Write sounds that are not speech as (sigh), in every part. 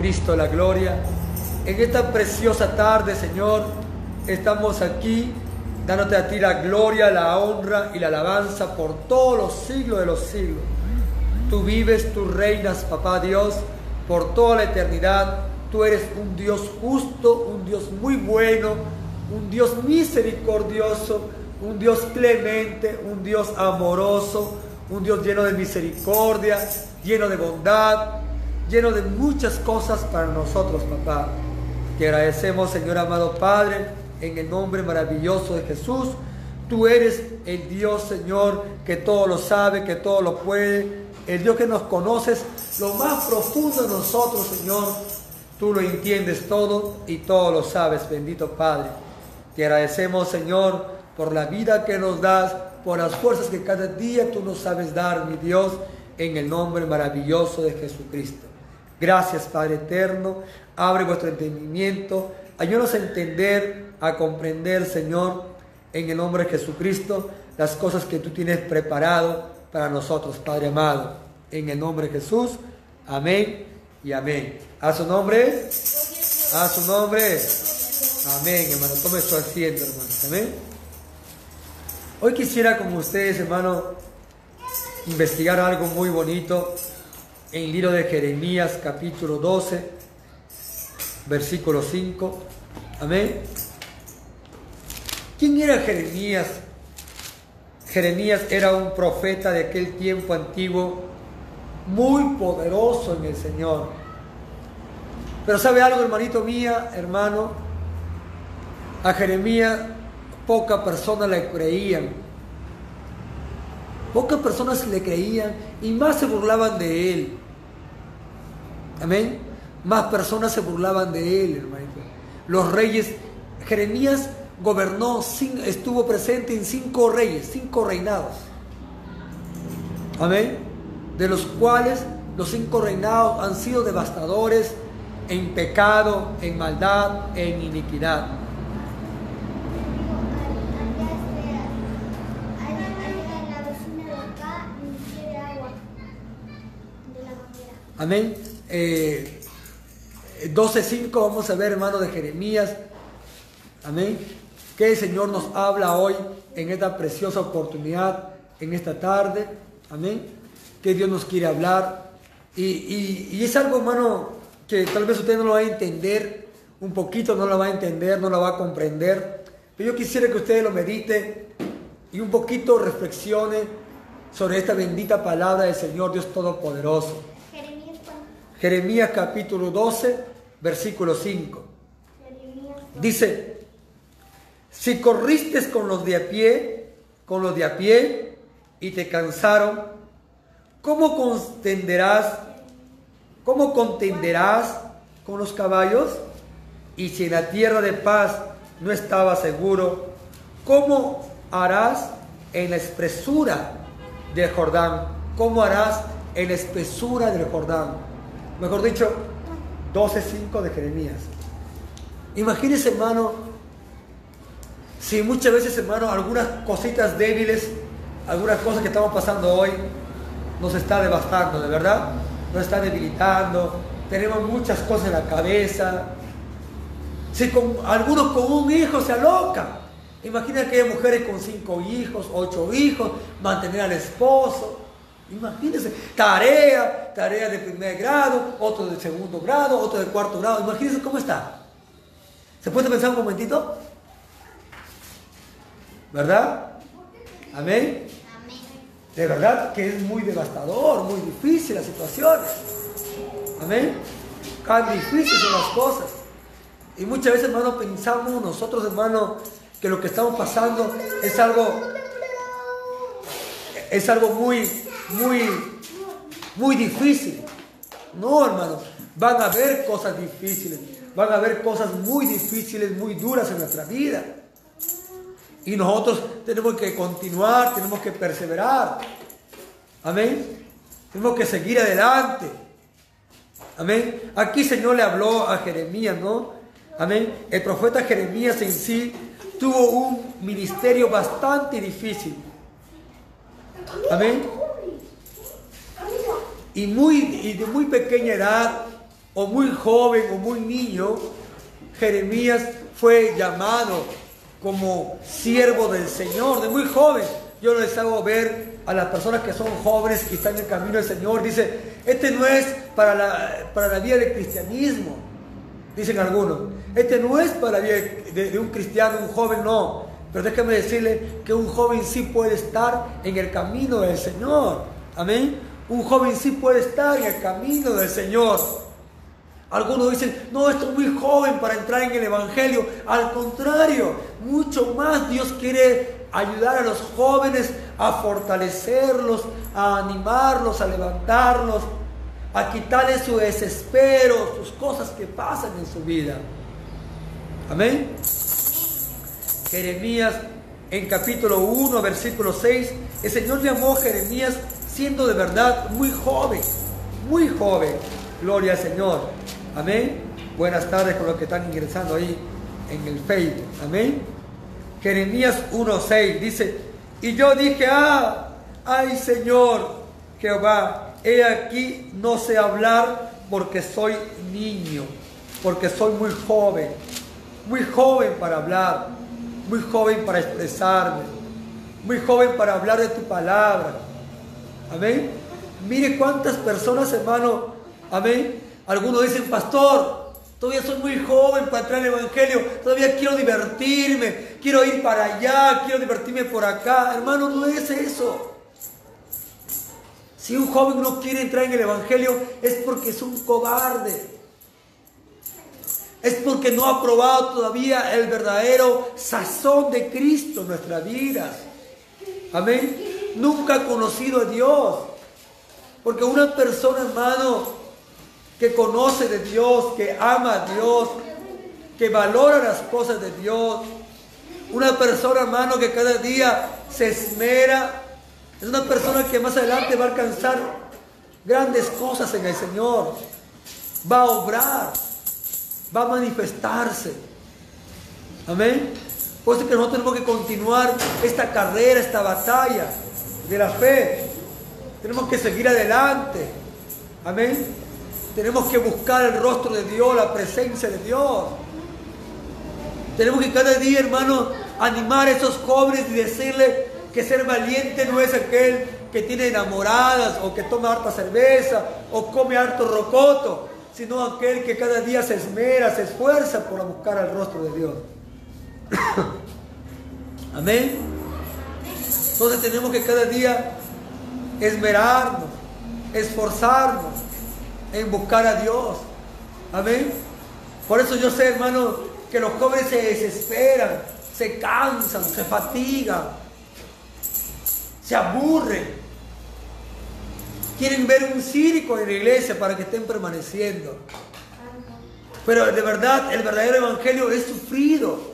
Cristo la gloria. En esta preciosa tarde, Señor, estamos aquí dándote a ti la gloria, la honra y la alabanza por todos los siglos de los siglos. Tú vives, tú reinas, papá Dios, por toda la eternidad. Tú eres un Dios justo, un Dios muy bueno, un Dios misericordioso, un Dios clemente, un Dios amoroso, un Dios lleno de misericordia, lleno de bondad, lleno de muchas cosas para nosotros, papá. Te agradecemos, Señor amado Padre, en el nombre maravilloso de Jesús. Tú eres el Dios, Señor, que todo lo sabe, que todo lo puede. El Dios que nos conoces lo más profundo de nosotros, Señor. Tú lo entiendes todo y todo lo sabes, bendito Padre. Te agradecemos, Señor, por la vida que nos das, por las fuerzas que cada día tú nos sabes dar, mi Dios, en el nombre maravilloso de Jesucristo. Gracias, Padre eterno. Abre vuestro entendimiento. Ayúdanos a entender, a comprender, Señor, en el nombre de Jesucristo, las cosas que tú tienes preparado para nosotros, Padre amado. En el nombre de Jesús. Amén y amén. A su nombre. A su nombre. Amén, hermano. Tome su asiento, hermano. Amén. Hoy quisiera, como ustedes, hermano, investigar algo muy bonito en el libro de Jeremías capítulo 12, versículo 5. Amén. ¿Quién era Jeremías? Jeremías era un profeta de aquel tiempo antiguo, muy poderoso en el Señor. Pero sabe algo, hermanito mía, hermano, a Jeremías poca persona le creían. Pocas personas le creían y más se burlaban de él. Amén. Más personas se burlaban de él, hermanito. Los reyes, Jeremías gobernó, estuvo presente en cinco reyes, cinco reinados. Amén. De los cuales los cinco reinados han sido devastadores en pecado, en maldad, en iniquidad. Amén. Eh, 12.5 vamos a ver, hermano, de Jeremías. Amén. Que el Señor nos habla hoy en esta preciosa oportunidad, en esta tarde. Amén. Que Dios nos quiere hablar. Y, y es algo, hermano, que tal vez usted no lo va a entender, un poquito no lo va a entender, no lo va a comprender. Pero yo quisiera que usted lo medite y un poquito reflexione sobre esta bendita palabra del Señor Dios Todopoderoso. Jeremías capítulo 12, versículo 5. Dice, si corriste con los de a pie, con los de a pie, y te cansaron, ¿cómo contenderás, cómo contenderás con los caballos? Y si en la tierra de paz no estaba seguro, ¿cómo harás en la espesura del Jordán? ¿Cómo harás en la espesura del Jordán? Mejor dicho, 12.5 de Jeremías. Imagínese, hermano, si muchas veces, hermano, algunas cositas débiles, algunas cosas que estamos pasando hoy, nos está devastando, de verdad, nos está debilitando, tenemos muchas cosas en la cabeza. Si con, algunos con un hijo se alocan, imagina que hay mujeres con cinco hijos, ocho hijos, mantener al esposo, Imagínense, tarea, tarea de primer grado, otro de segundo grado, otro de cuarto grado. Imagínense cómo está. ¿Se puede pensar un momentito? ¿Verdad? Amén. De verdad que es muy devastador, muy difícil la situación. Amén. Tan difíciles son las cosas. Y muchas veces, hermano, pensamos nosotros, hermano, que lo que estamos pasando es algo, es algo muy, muy, muy difícil. No, hermano, van a haber cosas difíciles, van a haber cosas muy difíciles, muy duras en nuestra vida. Y nosotros tenemos que continuar, tenemos que perseverar. Amén. Tenemos que seguir adelante. Amén. Aquí Señor le habló a Jeremías, ¿no? Amén. El profeta Jeremías en sí tuvo un ministerio bastante difícil. Amén y, muy, y de muy pequeña edad o muy joven o muy niño, Jeremías fue llamado como siervo del Señor, de muy joven. Yo les hago ver a las personas que son jóvenes y están en el camino del Señor. Dice, este no es para la, para la vida del cristianismo, dicen algunos. Este no es para la de, de un cristiano, un joven, no. Pero déjame decirle que un joven sí puede estar en el camino del Señor. Amén. Un joven sí puede estar en el camino del Señor. Algunos dicen, no, estoy muy joven para entrar en el Evangelio. Al contrario, mucho más Dios quiere ayudar a los jóvenes a fortalecerlos, a animarlos, a levantarlos, a quitarles su desespero, sus cosas que pasan en su vida. Amén. Jeremías en capítulo 1, versículo 6, el Señor llamó a Jeremías siendo de verdad muy joven, muy joven. Gloria al Señor. Amén. Buenas tardes con los que están ingresando ahí en el Facebook. Amén. Jeremías 1.6 dice, y yo dije, ah, ay Señor Jehová, he aquí no sé hablar porque soy niño, porque soy muy joven, muy joven para hablar, muy joven para expresarme, muy joven para hablar de tu palabra. Amén. Mire cuántas personas, hermano, amén. Algunos dicen, pastor, todavía soy muy joven para entrar en el Evangelio, todavía quiero divertirme, quiero ir para allá, quiero divertirme por acá. Hermano, no es eso. Si un joven no quiere entrar en el Evangelio es porque es un cobarde. Es porque no ha probado todavía el verdadero sazón de Cristo en nuestra vida. Amén. Nunca ha conocido a Dios. Porque una persona, hermano, que conoce de Dios, que ama a Dios, que valora las cosas de Dios, una persona, hermano, que cada día se esmera, es una persona que más adelante va a alcanzar grandes cosas en el Señor, va a obrar va a manifestarse. Amén. Por eso que nosotros tenemos que continuar esta carrera, esta batalla de la fe. Tenemos que seguir adelante. Amén. Tenemos que buscar el rostro de Dios, la presencia de Dios. Tenemos que cada día, hermano, animar a esos jóvenes y decirles que ser valiente no es aquel que tiene enamoradas o que toma harta cerveza o come harto rocoto sino aquel que cada día se esmera, se esfuerza por buscar al rostro de Dios. (coughs) Amén. Entonces tenemos que cada día esmerarnos, esforzarnos en buscar a Dios. Amén. Por eso yo sé, hermano, que los jóvenes se desesperan, se cansan, se fatigan, se aburren quieren ver un circo en la iglesia para que estén permaneciendo. Pero de verdad, el verdadero evangelio es sufrido.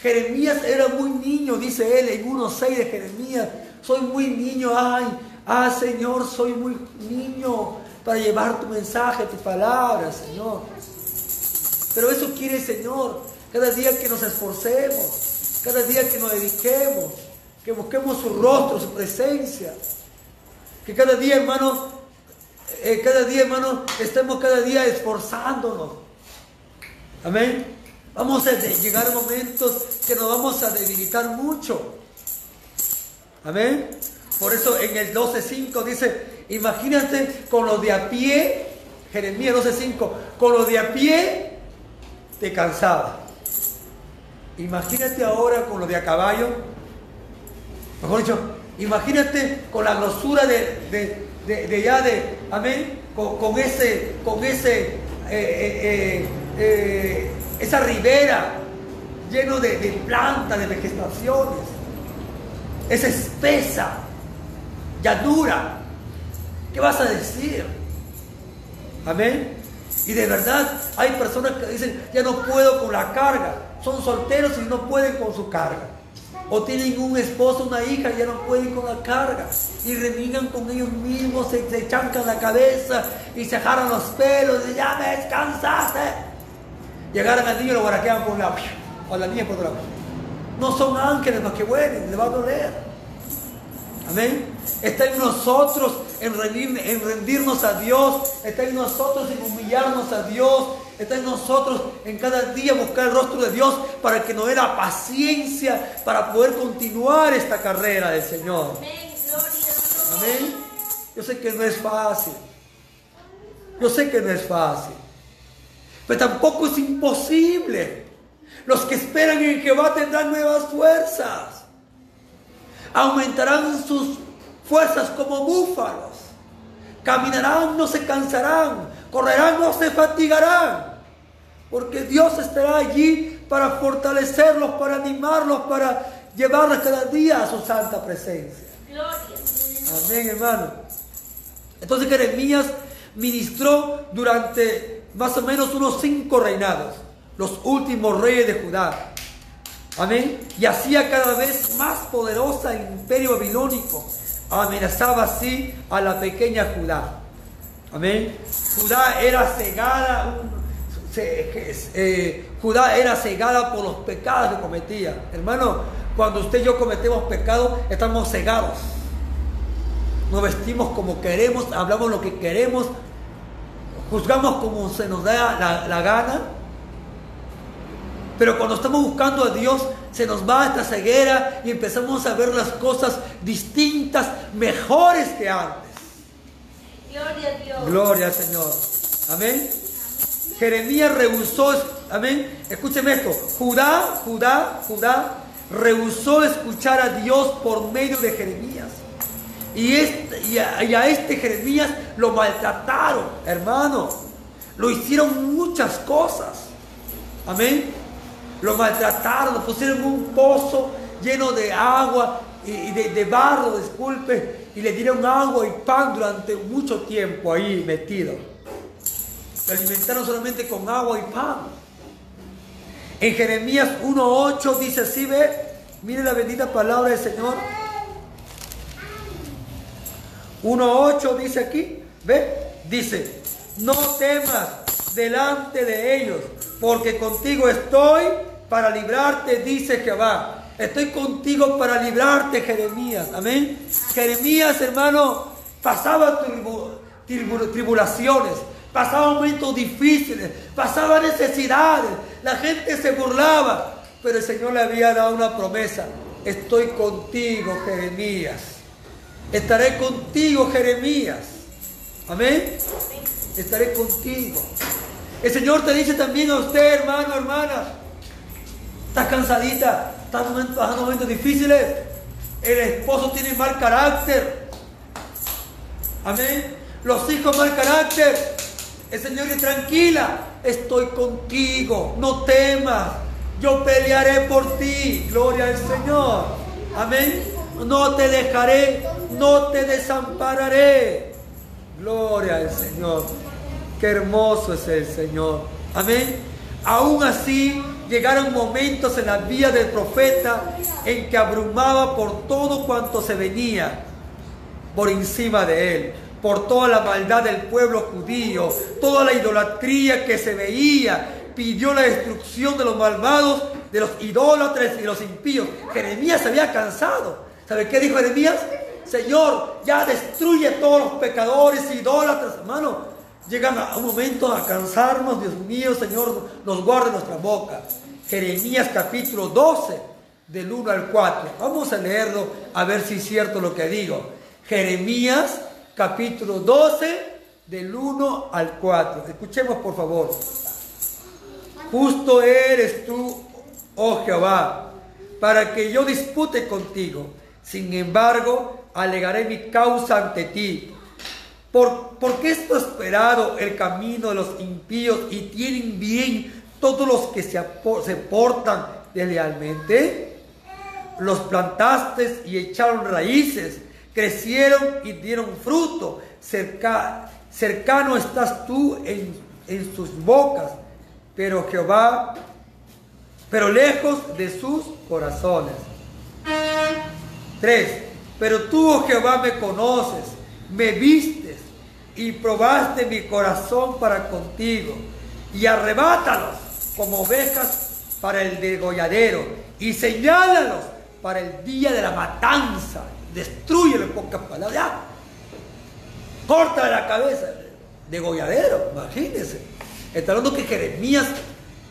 Jeremías era muy niño, dice él en 1.6 de Jeremías. Soy muy niño, ay, ah Señor, soy muy niño para llevar tu mensaje, tu palabra, Señor. Pero eso quiere el Señor, cada día que nos esforcemos, cada día que nos dediquemos, que busquemos su rostro, su presencia. Que cada día, hermano, eh, cada día, hermano, estemos cada día esforzándonos. Amén. Vamos a llegar momentos que nos vamos a debilitar mucho. Amén. Por eso en el 12.5 dice, imagínate con lo de a pie, Jeremías 12.5, con lo de a pie te cansaba. Imagínate ahora con lo de a caballo. Mejor dicho, Imagínate con la grosura de, de, ya de, amén, con, ese, con ese, eh, eh, eh, esa ribera lleno de, plantas, de vegetaciones, esa espesa, llanura. ¿Qué vas a decir? Amén. Y de verdad hay personas que dicen, ya no puedo con la carga. Son solteros y no pueden con su carga o tienen un esposo, una hija, ya no pueden con la carga y renigan con ellos mismos, se, se chancan la cabeza y se jaran los pelos y ya me descansaste. Llegaron al niño y lo guaraquean por un lado, o la niña por otro lado. No son ángeles los que vuelen, le va a doler. Amén. Está en nosotros en, en rendirnos a Dios, está en nosotros en humillarnos a Dios, está en nosotros en cada día buscar el rostro de Dios para que nos dé la paciencia para poder continuar esta carrera del Señor. Amén. Yo sé que no es fácil. Yo sé que no es fácil. Pero tampoco es imposible. Los que esperan en Jehová tendrán nuevas fuerzas. Aumentarán sus fuerzas como búfalos. Caminarán, no se cansarán. Correrán, no se fatigarán. Porque Dios estará allí para fortalecerlos, para animarlos, para llevarlos cada día a su santa presencia. Amén, hermano. Entonces Jeremías ministró durante más o menos unos cinco reinados, los últimos reyes de Judá. Amén. Y hacía cada vez más poderosa el imperio babilónico. Amenazaba así a la pequeña Judá. Amén. Judá era cegada, eh, Judá era cegada por los pecados que cometía. Hermano, cuando usted y yo cometemos pecados, estamos cegados. Nos vestimos como queremos, hablamos lo que queremos, juzgamos como se nos da la, gana. Pero cuando estamos buscando a Dios, se nos va esta ceguera y empezamos a ver las cosas distintas, mejores que antes. Gloria a Dios. Gloria al Señor. Amén. Jeremías rehusó, amén. Escúcheme esto. Judá, Judá, Judá rehusó escuchar a Dios por medio de Jeremías. Y, este, y, a, este Jeremías lo maltrataron, hermano. Lo hicieron muchas cosas. Amén. Lo maltrataron, lo pusieron en un pozo lleno de agua y de, de, barro, disculpe, y le dieron agua y pan durante mucho tiempo ahí metido. Lo alimentaron solamente con agua y pan. En Jeremías 1.8 dice así, ve, mire la bendita palabra del Señor. 1.8 dice aquí, ve, dice, no temas delante de ellos, porque contigo estoy para librarte, dice Jehová. Estoy contigo para librarte, Jeremías. Amén. Jeremías, hermano, pasaba tribulaciones, pasaba momentos difíciles, pasaba necesidades. La gente se burlaba, pero el Señor le había dado una promesa. Estoy contigo, Jeremías. Estaré contigo, Jeremías. Amén. Estaré contigo. El Señor te dice también a usted, hermano, hermana. Estás cansadita, estás pasando momentos difíciles. El esposo tiene mal carácter. Amén. Los hijos mal carácter. El Señor dice, tranquila, estoy contigo, no temas. Yo pelearé por ti. Gloria al Señor. Amén. No te dejaré no te desampararé. Gloria al Señor. Qué hermoso es el Señor. Amén. Aún así, llegaron momentos en la vida del profeta en que abrumaba por todo cuanto se venía por encima de él, por toda la maldad del pueblo judío, toda la idolatría que se veía. Pidió la destrucción de los malvados, de los idólatras y los impíos. Jeremías se había cansado. ¿Sabe qué dijo Jeremías? Señor, ya destruye todos los pecadores, idólatras, hermano. Llegan a un momento a cansarnos, Dios mío, Señor, nos guarde nuestra boca. Jeremías capítulo 12, del 1 al 4. Vamos a leerlo a ver si es cierto lo que digo. Jeremías capítulo 12, del 1 al 4. Escuchemos por favor. Justo eres tú, oh Jehová, para que yo dispute contigo. Sin embargo, alegaré mi causa ante ti. ¿Por, qué es prosperado el camino de los impíos y tienen bien todos los que se, se portan deslealmente? Los plantaste y echaron raíces, crecieron y dieron fruto. Cerca, cercano estás tú en, en sus bocas, pero Jehová, pero lejos de sus corazones. 3. Pero tú, oh Jehová, me conoces, me vistes y probaste mi corazón para contigo. Y arrebátalos como ovejas para el degolladero y señálalos para el día de la matanza. Destruye pocas palabras. corta la cabeza. Degolladero, imagínense. Está hablando que Jeremías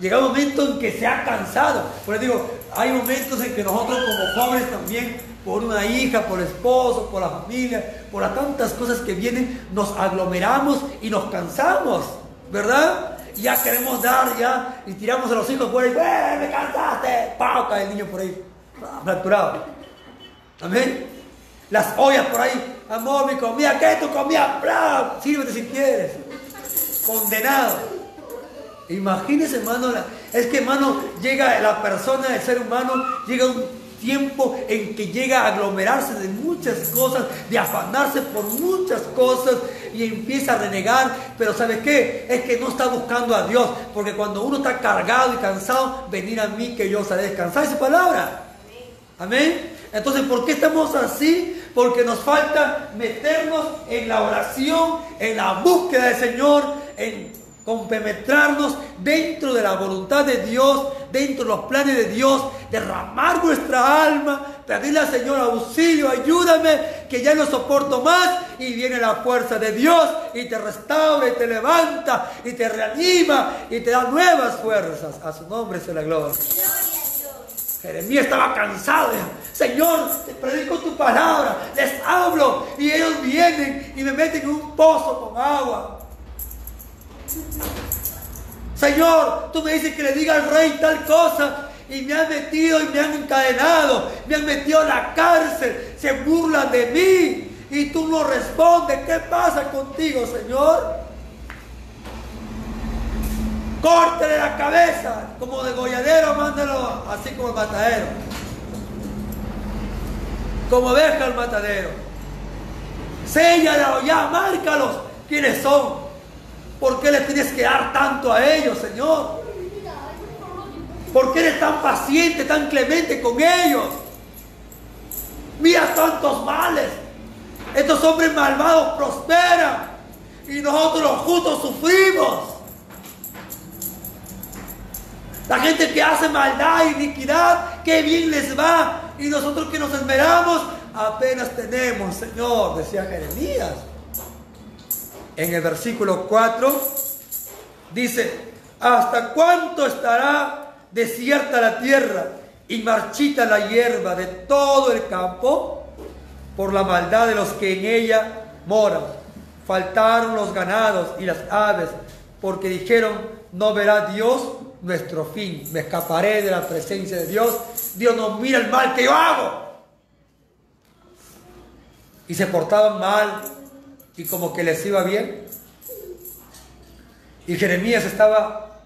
llega un momento en que se ha cansado. Por eso digo, hay momentos en que nosotros como jóvenes también, por una hija, por el esposo, por la familia, por las tantas cosas que vienen, nos aglomeramos y nos cansamos, ¿verdad? Y ya queremos dar, ya, y tiramos a los hijos por ahí, ¡eh, me cansaste! ¡Pau! Cae el niño por ahí, fracturado. Amén. Las ollas por ahí, amor, mi comida, ¿qué tu comida? ¡Bla! Sírvete si quieres. Condenado. Imagínese, hermano, es que, hermano, llega la persona, el ser humano, llega un tiempo en que llega a aglomerarse de muchas cosas, de afanarse por muchas cosas y empieza a renegar, pero ¿sabe qué? Es que no está buscando a Dios, porque cuando uno está cargado y cansado, venir a mí que yo os haré descansar, esa palabra. Amén. Entonces, ¿por qué estamos así? Porque nos falta meternos en la oración, en la búsqueda del Señor, en compenetrarnos dentro de la voluntad de Dios, dentro de los planes de Dios, derramar nuestra alma, pedirle al Señor auxilio, ayúdame, que ya no soporto más, y viene la fuerza de Dios y te restaura y te levanta y te reanima y te da nuevas fuerzas. A su nombre se la gloria. Jeremías estaba cansado. Señor, te predico tu palabra, les hablo y ellos vienen y me meten en un pozo con agua. Señor, tú me dices que le diga al rey tal cosa y me han metido y me han encadenado, me han metido en la cárcel, se burlan de mí y tú no respondes. ¿Qué pasa contigo, Señor? Córtele la cabeza, como degolladero, mándalo así como el matadero. Como deja el matadero. Séllalo ya, márcalos. ¿Quiénes son? ¿Por qué le tienes que dar tanto a ellos, Señor? ¿Por qué eres tan paciente, tan clemente con ellos? Mira tantos males. Estos hombres malvados prosperan y nosotros los justos sufrimos. La gente que hace maldad iniquidad, qué bien les va. Y nosotros que nos esmeramos, apenas tenemos, Señor, decía Jeremías en el versículo 4, dice, ¿hasta cuánto estará desierta la tierra y marchita la hierba de todo el campo por la maldad de los que en ella moran? Faltaron los ganados y las aves, porque dijeron, no verá Dios nuestro fin, me escaparé de la presencia de Dios, Dios no mira el mal que yo hago. Y se portaban mal, y como que les iba bien. Y Jeremías estaba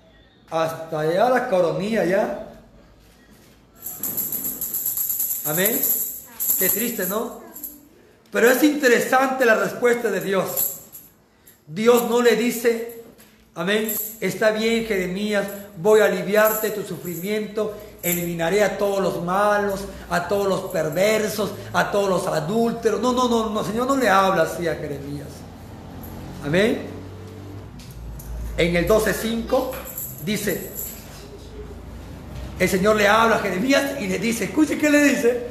hasta allá la coronilla ya. Amén. Qué triste, ¿no? Pero es interesante la respuesta de Dios. Dios no le dice, amén, está bien Jeremías, voy a aliviarte tu sufrimiento, eliminaré a todos los malos, a todos los perversos, a todos los adúlteros. No, no, no, no, Señor no le habla así a Jeremías. Amén. En el 12.5 dice, el Señor le habla a Jeremías y le dice, escuche qué le dice,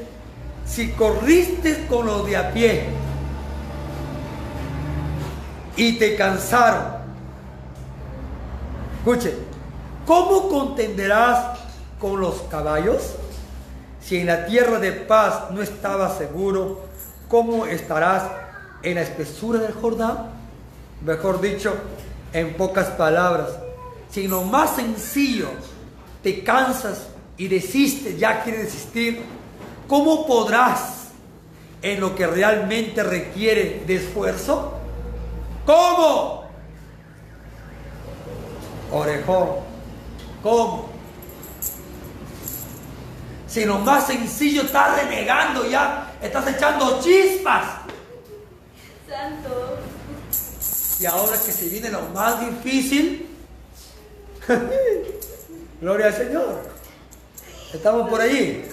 si corriste con los de a pie y te cansaron, escuche, ¿cómo contenderás con los caballos? Si en la tierra de paz no estabas seguro, ¿cómo estarás en la espesura del Jordán? Mejor dicho, en pocas palabras, si lo más sencillo te cansas y desistes, ya quieres desistir, ¿cómo podrás en lo que realmente requiere de esfuerzo? ¿Cómo? Orejón, ¿cómo? Si lo más sencillo estás renegando ya, estás echando chispas. Santo. Y ahora que se viene lo más difícil, (laughs) gloria al Señor. Estamos por ahí.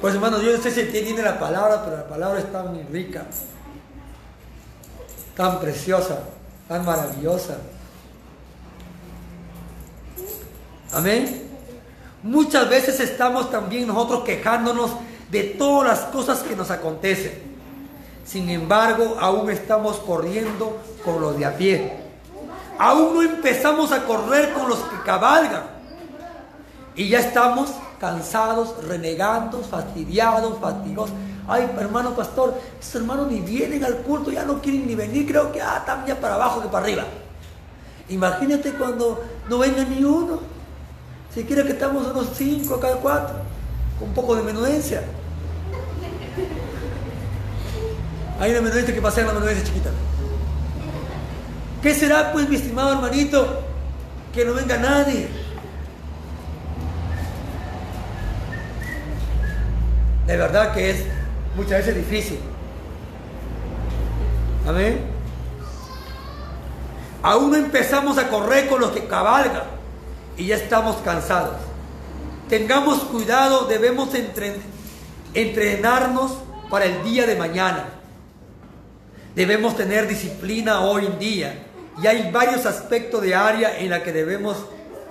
Pues hermanos, yo no sé si entiende la palabra, pero la palabra es tan rica, tan preciosa, tan maravillosa. Amén. Muchas veces estamos también nosotros quejándonos de todas las cosas que nos acontecen Sin embargo, aún estamos corriendo con los de a pie. Aún no empezamos a correr con los que cabalgan. Y ya estamos cansados, renegando, fastidiados, fatigosos. Ay, hermano pastor, estos hermanos ni vienen al culto, ya no quieren ni venir, creo que ah, están ya para abajo que para arriba. Imagínate cuando no venga ni uno. Si quiere que estamos unos cinco, cada cuatro, con un poco de menudencia. Hay una menudencia que pasa en la menudencia chiquita. ¿Qué será, pues, mi estimado hermanito, que no venga nadie? De verdad que es muchas veces difícil. Amén. Aún no empezamos a correr con los que cabalgan y ya estamos cansados. Tengamos cuidado, debemos entrenarnos para el día de mañana. Debemos tener disciplina hoy en día. Y hay varios aspectos de área en la que debemos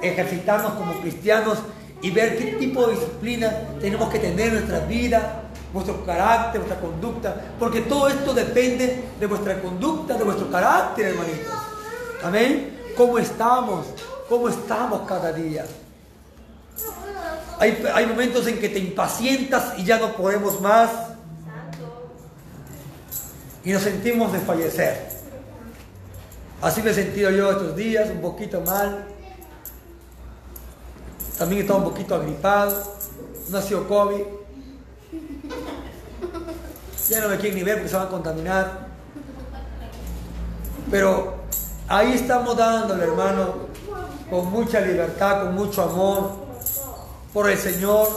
ejercitarnos como cristianos y ver qué tipo de disciplina tenemos que tener en nuestra vida, vuestro carácter, vuestra conducta, porque todo esto depende de vuestra conducta, de vuestro carácter, hermanitos. Amén. ¿Cómo estamos? ¿Cómo estamos cada día? Hay, momentos en que te impacientas y ya no podemos más. Y nos sentimos desfallecer. Así me he sentido yo estos días, un poquito mal. También he estado un poquito agripado. No ha sido COVID. Ya no me quieren ni ver porque se van a contaminar. Pero ahí estamos dándole, hermano, con mucha libertad, con mucho amor, por el Señor,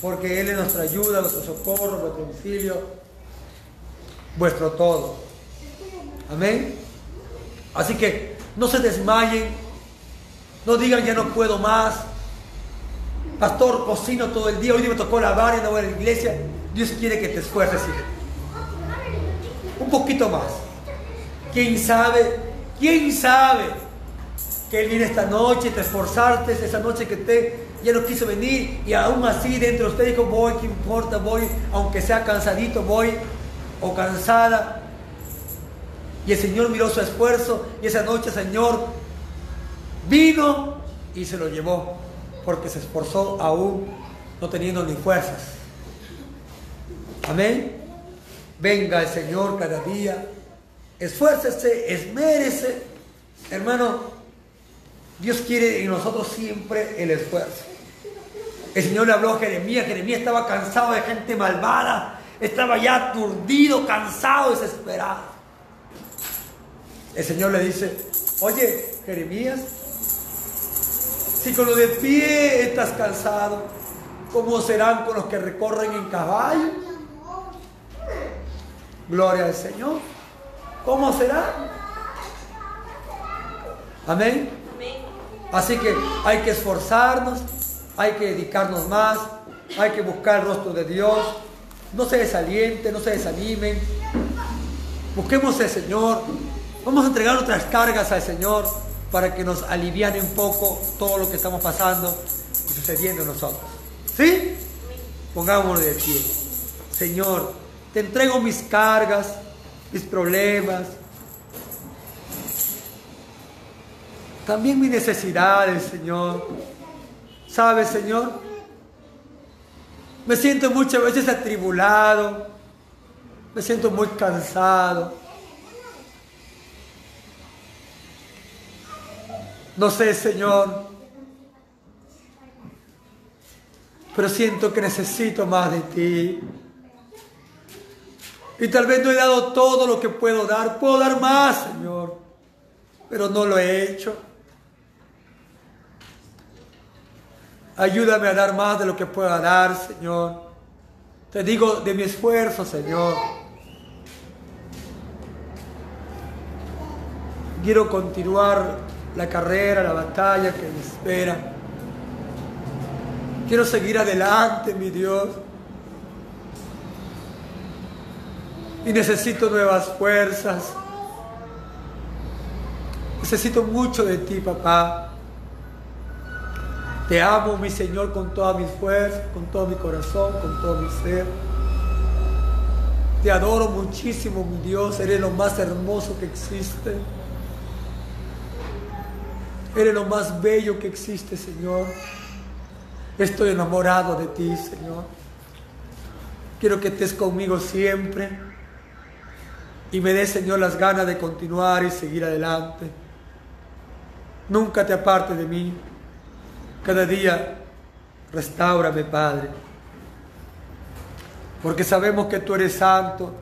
porque Él es nuestra ayuda, nuestro socorro, nuestro auxilio, vuestro todo. Amén. Así que no se desmayen, no digan ya no puedo más. Pastor, cocino todo el día, hoy me tocó lavar y no voy a la iglesia. Dios quiere que te esfuerces, Un poquito más. ¿Quién sabe? ¿Quién sabe que Él viene esta noche, te esforzaste, esa noche que te ya no quiso venir y aún así dentro de usted dijo, voy, ¿qué importa? Voy, aunque sea cansadito, voy o cansada. Y el Señor miró su esfuerzo y esa noche, Señor, vino y se lo llevó porque se esforzó aún no teniendo ni fuerzas. Amén. Venga el Señor cada día. Esfuércese, esmérese. Hermano, Dios quiere en nosotros siempre el esfuerzo. El Señor le habló a Jeremías. Jeremías estaba cansado de gente malvada. Estaba ya aturdido, cansado, desesperado. El Señor le dice, oye, Jeremías, si con lo de pie estás cansado, ¿cómo serán con los que recorren en caballo? Gloria al Señor. ¿Cómo será? Amén. Así que hay que esforzarnos, hay que dedicarnos más, hay que buscar el rostro de Dios. No se desalienten, no se desanimen. Busquemos al Señor. Vamos a entregar nuestras cargas al Señor para que nos aliviane un poco todo lo que estamos pasando y sucediendo en nosotros. ¿Sí? Pongámonos de pie. Señor, te entrego mis cargas, mis problemas, también mis necesidades, Señor. ¿Sabes, Señor? Me siento muchas veces atribulado, me siento muy cansado. No sé, Señor, pero siento que necesito más de ti. Y tal vez no he dado todo lo que puedo dar. Puedo dar más, Señor. Pero no lo he hecho. Ayúdame a dar más de lo que pueda dar, Señor. Te digo de mi esfuerzo, Señor. Quiero continuar la carrera, la batalla que me espera. Quiero seguir adelante, mi Dios. Y necesito nuevas fuerzas. Necesito mucho de ti, papá. Te amo, mi Señor, con toda mi fuerza, con todo mi corazón, con todo mi ser. Te adoro muchísimo, mi Dios. Eres lo más hermoso que existe. Eres lo más bello que existe, Señor. Estoy enamorado de ti, Señor. Quiero que estés conmigo siempre. Y me des, Señor, las ganas de continuar y seguir adelante. Nunca te apartes de mí. Cada día restaurame, Padre. Porque sabemos que tú eres santo.